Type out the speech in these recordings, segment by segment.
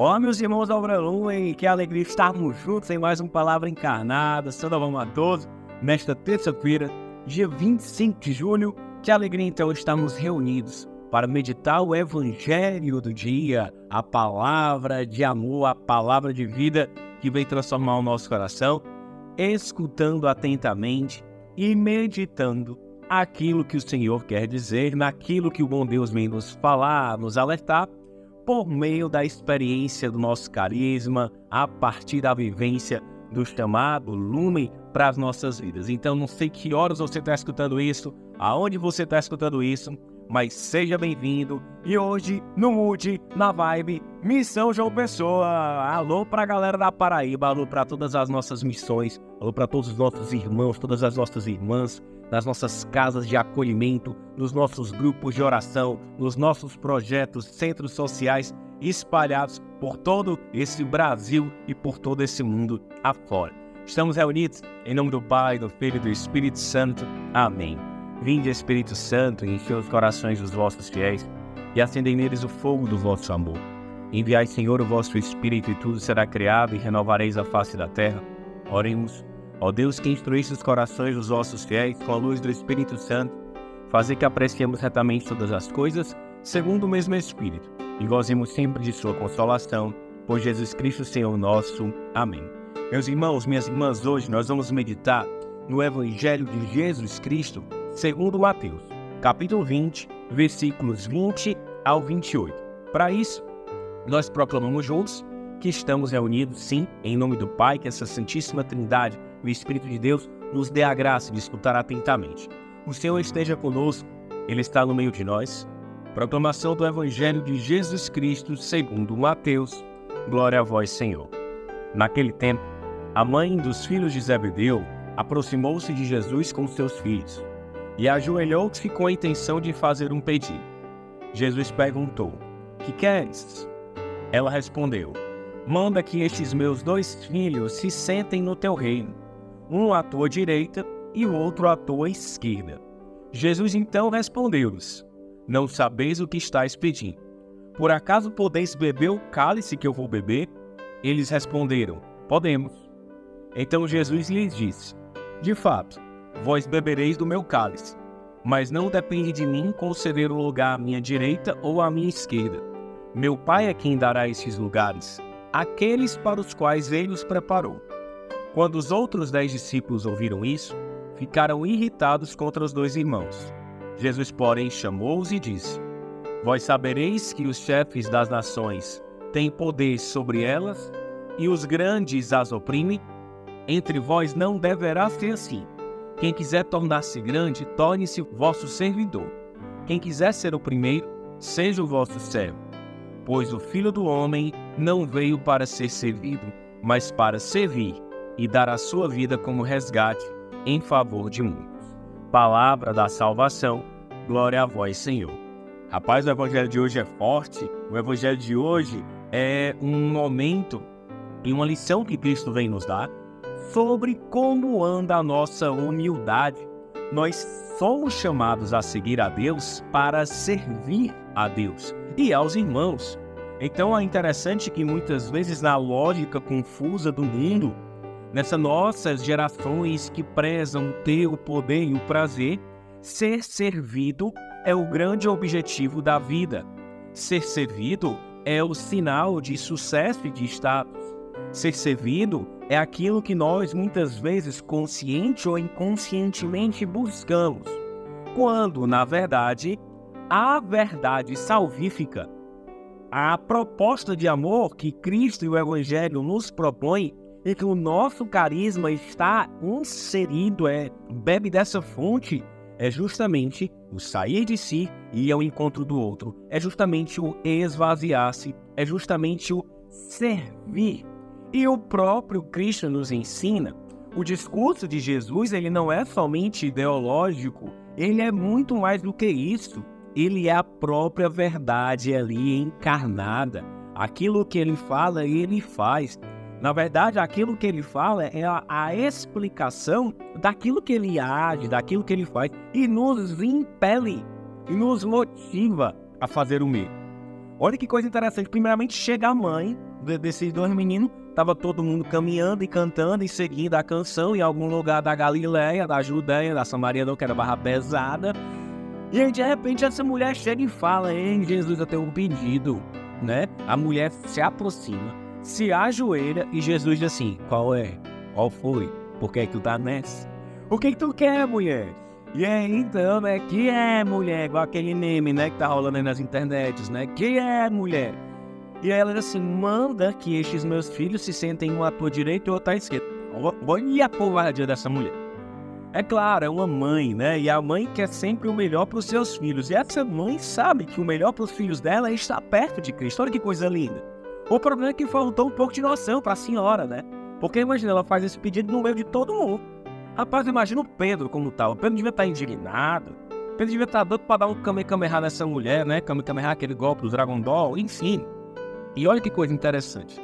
Olá, meus irmãos da Obra Lumen, que alegria estarmos juntos em mais uma Palavra Encarnada. A todos nesta terça-feira, dia 25 de julho. Que alegria então estarmos reunidos para meditar o Evangelho do dia, a palavra de amor, a palavra de vida que vem transformar o nosso coração, escutando atentamente e meditando aquilo que o Senhor quer dizer, naquilo que o bom Deus vem nos falar, nos alertar, por meio da experiência do nosso carisma, a partir da vivência do chamado lume para as nossas vidas. Então, não sei que horas você está escutando isso, aonde você está escutando isso, mas seja bem-vindo. E hoje, no Mood, na Vibe, Missão João Pessoa. Alô para a galera da Paraíba, alô para todas as nossas missões, alô para todos os nossos irmãos, todas as nossas irmãs nas nossas casas de acolhimento, nos nossos grupos de oração, nos nossos projetos, centros sociais espalhados por todo esse Brasil e por todo esse mundo afora. Estamos reunidos em nome do Pai, do Filho e do Espírito Santo. Amém. Vinde, Espírito Santo, enche os corações dos vossos fiéis e acendei neles o fogo do vosso amor. Enviai, Senhor, o vosso Espírito e tudo será criado e renovareis a face da terra. Oremos. Ó Deus que instruísse os corações dos vossos fiéis com a luz do Espírito Santo, fazer que apreciemos retamente todas as coisas, segundo o mesmo Espírito, e gozemos sempre de sua consolação, por Jesus Cristo, Senhor nosso. Amém. Meus irmãos, minhas irmãs, hoje nós vamos meditar no Evangelho de Jesus Cristo, segundo Mateus, capítulo 20, versículos 20 ao 28. Para isso, nós proclamamos juntos que estamos reunidos, sim, em nome do Pai, que essa Santíssima Trindade o Espírito de Deus nos dê a graça de escutar atentamente. O Senhor esteja conosco, Ele está no meio de nós. Proclamação do Evangelho de Jesus Cristo segundo Mateus. Glória a vós, Senhor. Naquele tempo, a mãe dos filhos de Zebedeu aproximou-se de Jesus com seus filhos e ajoelhou-se com a intenção de fazer um pedido. Jesus perguntou: Que queres? Ela respondeu: Manda que estes meus dois filhos se sentem no teu reino um à tua direita e o outro à tua esquerda. Jesus então respondeu-lhes: Não sabeis o que estáis pedindo. Por acaso podeis beber o cálice que eu vou beber? Eles responderam: Podemos. Então Jesus lhes disse: De fato, vós bebereis do meu cálice, mas não depende de mim conceder o lugar à minha direita ou à minha esquerda. Meu Pai é quem dará esses lugares, aqueles para os quais ele os preparou. Quando os outros dez discípulos ouviram isso, ficaram irritados contra os dois irmãos. Jesus, porém, chamou-os e disse: Vós sabereis que os chefes das nações têm poder sobre elas e os grandes as oprimem? Entre vós não deverá ser assim. Quem quiser tornar-se grande, torne-se vosso servidor. Quem quiser ser o primeiro, seja o vosso servo. Pois o filho do homem não veio para ser servido, mas para servir e dar a sua vida como resgate em favor de muitos. Palavra da salvação, glória a vós, Senhor. Rapaz, o evangelho de hoje é forte, o evangelho de hoje é um momento e uma lição que Cristo vem nos dar sobre como anda a nossa humildade. Nós somos chamados a seguir a Deus para servir a Deus e aos irmãos. Então é interessante que muitas vezes na lógica confusa do mundo, Nessas nossas gerações que prezam ter o poder e o prazer, ser servido é o grande objetivo da vida. Ser servido é o sinal de sucesso e de status. Ser servido é aquilo que nós muitas vezes consciente ou inconscientemente buscamos, quando, na verdade, a verdade salvífica, a proposta de amor que Cristo e o Evangelho nos propõem e que o nosso carisma está inserido, é, bebe dessa fonte, é justamente o sair de si e ir ao encontro do outro. É justamente o esvaziar-se, é justamente o servir. E o próprio Cristo nos ensina, o discurso de Jesus, ele não é somente ideológico, ele é muito mais do que isso. Ele é a própria verdade ali encarnada. Aquilo que ele fala, ele faz. Na verdade, aquilo que ele fala é a, a, explicação daquilo que ele age, daquilo que ele faz, e nos impele, e nos motiva a fazer o mesmo. Olha que coisa interessante. Primeiramente, chega a mãe desses dois meninos, tava todo mundo caminhando e cantando e seguindo a canção em algum lugar da Galileia, da Judéia, da Samaria, não que era barra pesada. E aí, de repente, essa mulher chega e fala: Ei, Jesus, eu tenho um pedido, né? A mulher se aproxima, se ajoelha e Jesus diz assim: Qual é? Qual foi? Por que, é que tu tá nessa? O que, que tu quer, mulher? E aí, então, né? Que é, mulher? Igual aquele meme, né? Que tá rolando aí nas internets, né? Que é, mulher? E aí ela diz assim: manda que estes meus filhos se sentem um à tua direita e outro à esquerda. Olha a covardia dessa mulher. É claro, é uma mãe, né? E a mãe quer sempre o melhor para os seus filhos. E essa mãe sabe que o melhor para os filhos dela é estar perto de Cristo. Olha que coisa linda. O problema é que faltou um pouco de noção para a senhora, né? Porque imagina, ela faz esse pedido no meio de todo mundo. Rapaz, imagina o Pedro como tal. O Pedro devia estar indignado. O Pedro devia estar doido para dar um Kamehameha nessa mulher, né? Kamehameha, aquele golpe do Dragon Ball, enfim. E olha que coisa interessante.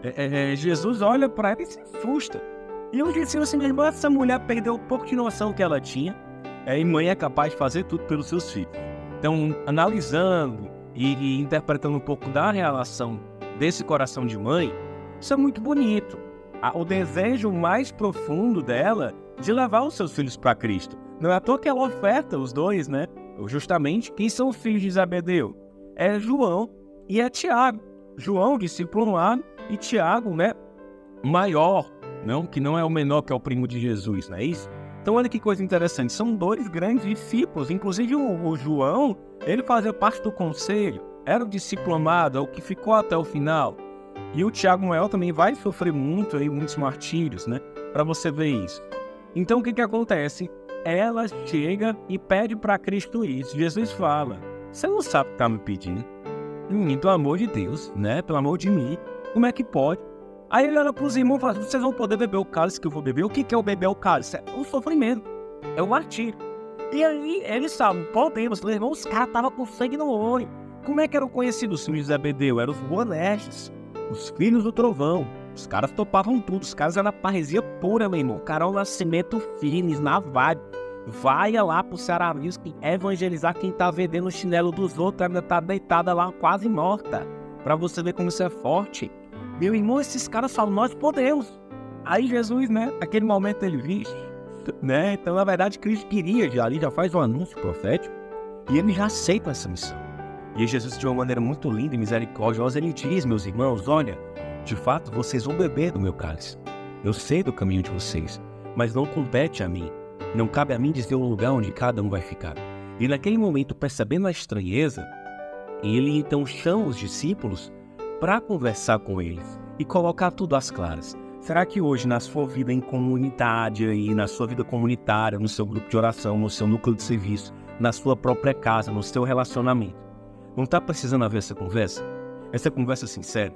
É, é, é Jesus olha para ela e se assusta. E eu disse assim, minha irmã, essa mulher perdeu um pouco de noção que ela tinha. É, e mãe é capaz de fazer tudo pelos seus filhos. Então, analisando e, e interpretando um pouco da relação desse coração de mãe, isso é muito bonito. O desejo mais profundo dela de levar os seus filhos para Cristo. Não é à toa que ela oferta os dois, né? Justamente, quem são os filhos de Zabedeu? É João e é Tiago. João, discípulo lado, e Tiago, né? Maior, não? Que não é o menor, que é o primo de Jesus, não é isso? Então, olha que coisa interessante. São dois grandes discípulos. Inclusive, o, o João, ele fazia parte do conselho. Era o discípulo amado, é o que ficou até o final. E o Tiago Maior também vai sofrer muito aí, muitos martírios, né? Para você ver isso. Então o que que acontece? Ela chega e pede para Cristo isso. Jesus fala: Você não sabe o que está me pedindo? Menino, pelo amor de Deus, né? Pelo amor de mim, como é que pode? Aí ele olha para os irmãos e fala: Vocês vão poder beber o cálice que eu vou beber? O que, que é o beber o cálice? É o sofrimento, é o martírio. E aí eles sabem: Podemos. Meus irmãos, os caras estavam com sangue no olho. Como é que eram conhecidos os filhos de Zebedeu? Eram os bonestes, os filhos do trovão. Os caras topavam tudo, os caras eram parresia pura, meu irmão. Carol Nascimento Firmes, na vibe. Vai lá pro Ceará Music evangelizar quem tá vendendo o chinelo dos outros, ainda tá deitada lá quase morta. Pra você ver como isso é forte. Meu irmão, esses caras falam, nós podemos. Aí Jesus, né, naquele momento ele viu, né? Então, na verdade, Cristo queria já ali, já faz um anúncio profético, e ele já aceita essa missão. E Jesus, de uma maneira muito linda e misericordiosa, ele diz, meus irmãos, olha, de fato, vocês vão beber do meu cálice. Eu sei do caminho de vocês, mas não compete a mim. Não cabe a mim dizer o lugar onde cada um vai ficar. E naquele momento, percebendo a estranheza, ele então chama os discípulos para conversar com eles e colocar tudo às claras. Será que hoje, na sua vida em comunidade, aí, na sua vida comunitária, no seu grupo de oração, no seu núcleo de serviço, na sua própria casa, no seu relacionamento, não está precisando haver essa conversa? Essa conversa sincera?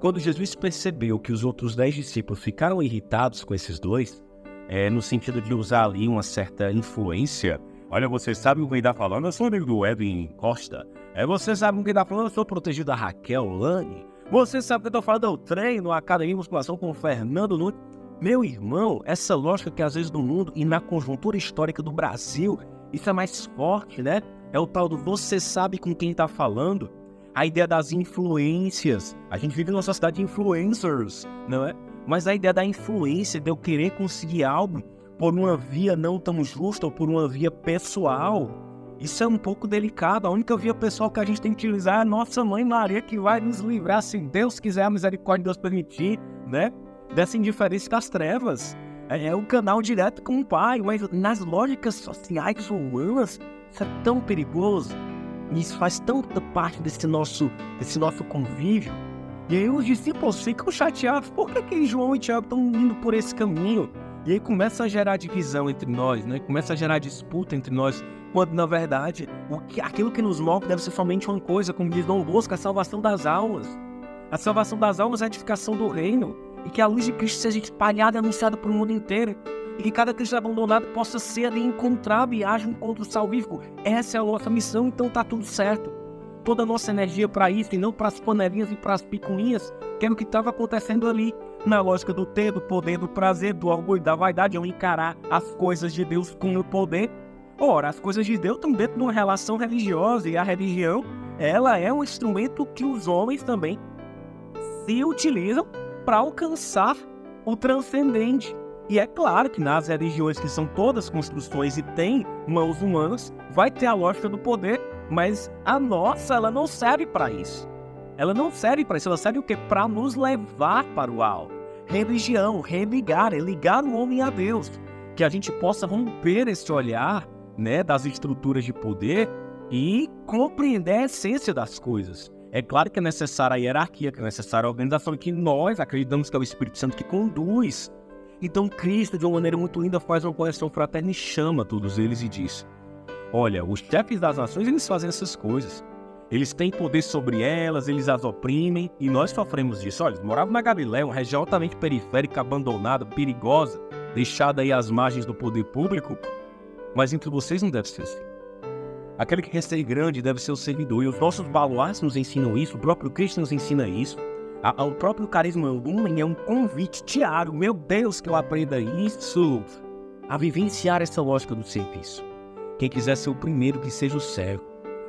Quando Jesus percebeu que os outros dez discípulos ficaram irritados com esses dois, é, no sentido de usar ali uma certa influência. Olha, você sabe o que está falando? Eu sou amigo do Edwin Costa. É, você sabe o que está falando? Eu sou protegido da Raquel Lani. Você sabe o que eu estou falando? Eu treino a academia de musculação com o Fernando Nunes. Meu irmão, essa lógica que às vezes no mundo e na conjuntura histórica do Brasil, isso é mais forte, né? É o tal do você sabe com quem está falando a ideia das influências. A gente vive numa sociedade de influencers, não é? Mas a ideia da influência, de eu querer conseguir algo por uma via não tão justa ou por uma via pessoal, isso é um pouco delicado. A única via pessoal que a gente tem que utilizar é a nossa mãe Maria, que vai nos livrar, se Deus quiser, a misericórdia de Deus permitir, né? Dessa indiferença das trevas. É, é o canal direto com o Pai, mas nas lógicas sociais humanas, isso é tão perigoso. Isso faz tanta parte desse nosso, desse nosso convívio. E aí os discípulos ficam chateados. Por que, que João e Tiago estão indo por esse caminho? E aí começa a gerar divisão entre nós, né? Começa a gerar disputa entre nós, quando na verdade o que, aquilo que nos move deve ser somente uma coisa, como diz Dom Bosco, a salvação das almas. A salvação das almas é a edificação do reino e que a luz de Cristo seja espalhada e anunciada para o mundo inteiro e que cada cristão abandonado possa ser ali encontrado e haja um encontro salvífico. Essa é a nossa missão, então tá tudo certo. Toda a nossa energia para isso e não para as panelinhas e para as picuinhas, que era o que estava acontecendo ali. Na lógica do ter, do poder, do prazer, do orgulho, da vaidade, eu encarar as coisas de Deus com o poder. Ora, as coisas de Deus estão dentro de uma relação religiosa e a religião, ela é um instrumento que os homens também se utilizam para alcançar o transcendente. E é claro que nas religiões que são todas construções e têm mãos humanas, vai ter a lógica do poder, mas a nossa, ela não serve para isso. Ela não serve para isso, ela serve o quê? Para nos levar para o alto. Religião, religar, é ligar o homem a Deus. Que a gente possa romper esse olhar né, das estruturas de poder e compreender a essência das coisas. É claro que é necessária a hierarquia, que é necessária a organização, que nós acreditamos que é o Espírito Santo que conduz então Cristo, de uma maneira muito linda, faz uma correção fraterna e chama todos eles e diz: Olha, os chefes das nações, eles fazem essas coisas. Eles têm poder sobre elas, eles as oprimem e nós sofremos disso. Olha, moravam na Galiléia, uma região altamente periférica, abandonada, perigosa, deixada aí às margens do poder público. Mas entre vocês não deve ser assim. Aquele que quer ser grande deve ser o servidor. E os nossos baluartes nos ensinam isso, o próprio Cristo nos ensina isso. O próprio carisma Lumen é um convite diário. Meu Deus, que eu aprenda isso. A vivenciar essa lógica do serviço. Quem quiser ser o primeiro, que seja o servo.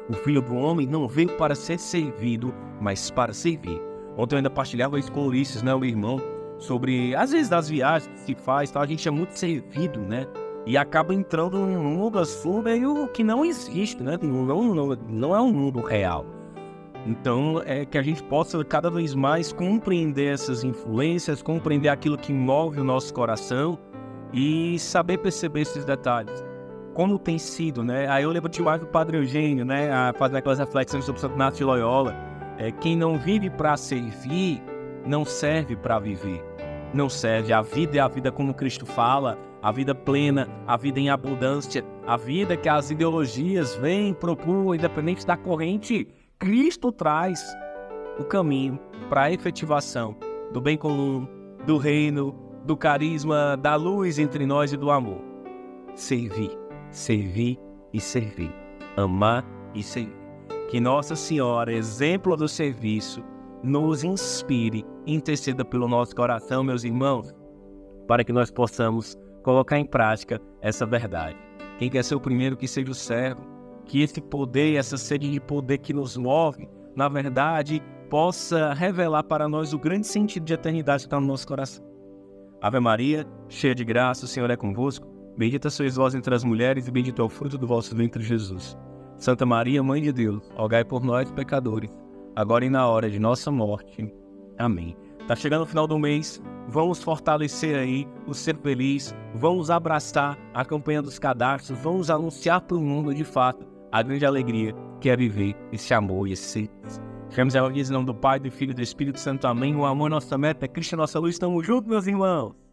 O filho do homem não veio para ser servido, mas para servir. Ontem eu ainda partilhava isso com o Ulisses, né, o irmão, sobre, às vezes, das viagens que se faz, tá? a gente é muito servido, né? E acaba entrando num mundo assim meio que não existe, né? Não, não, não é um mundo real. Então, é que a gente possa cada vez mais compreender essas influências, compreender aquilo que move o nosso coração e saber perceber esses detalhes. Como tem sido, né? Aí eu lembro demais do Padre Eugênio, né? A fazer aquelas reflexões sobre Santo Inácio de Loyola. É, quem não vive para servir, não serve para viver. Não serve. A vida é a vida como Cristo fala, a vida plena, a vida em abundância, a vida que as ideologias vêm, procuram, independente da corrente Cristo traz o caminho para a efetivação do bem comum, do reino, do carisma, da luz entre nós e do amor. Servir, servir e servir. Amar e servir. Que Nossa Senhora, exemplo do serviço, nos inspire interceda pelo nosso coração, meus irmãos, para que nós possamos colocar em prática essa verdade. Quem quer ser o primeiro, que seja o servo que esse poder, essa sede de poder que nos move, na verdade, possa revelar para nós o grande sentido de eternidade que está no nosso coração. Ave Maria, cheia de graça, o Senhor é convosco. Bendita sois vós entre as mulheres e bendito é o fruto do vosso ventre, Jesus. Santa Maria, Mãe de Deus, rogai por nós, pecadores, agora e na hora de nossa morte. Amém. Tá chegando o final do mês, vamos fortalecer aí o ser feliz, vamos abraçar a campanha dos cadastros, vamos anunciar para o mundo de fato a grande alegria que é viver esse amor e esse ser. Chegamos a em nome do Pai, do Filho e do Espírito Santo. Amém. O amor é nossa meta, Cristo é nossa luz. Estamos juntos, meus irmãos.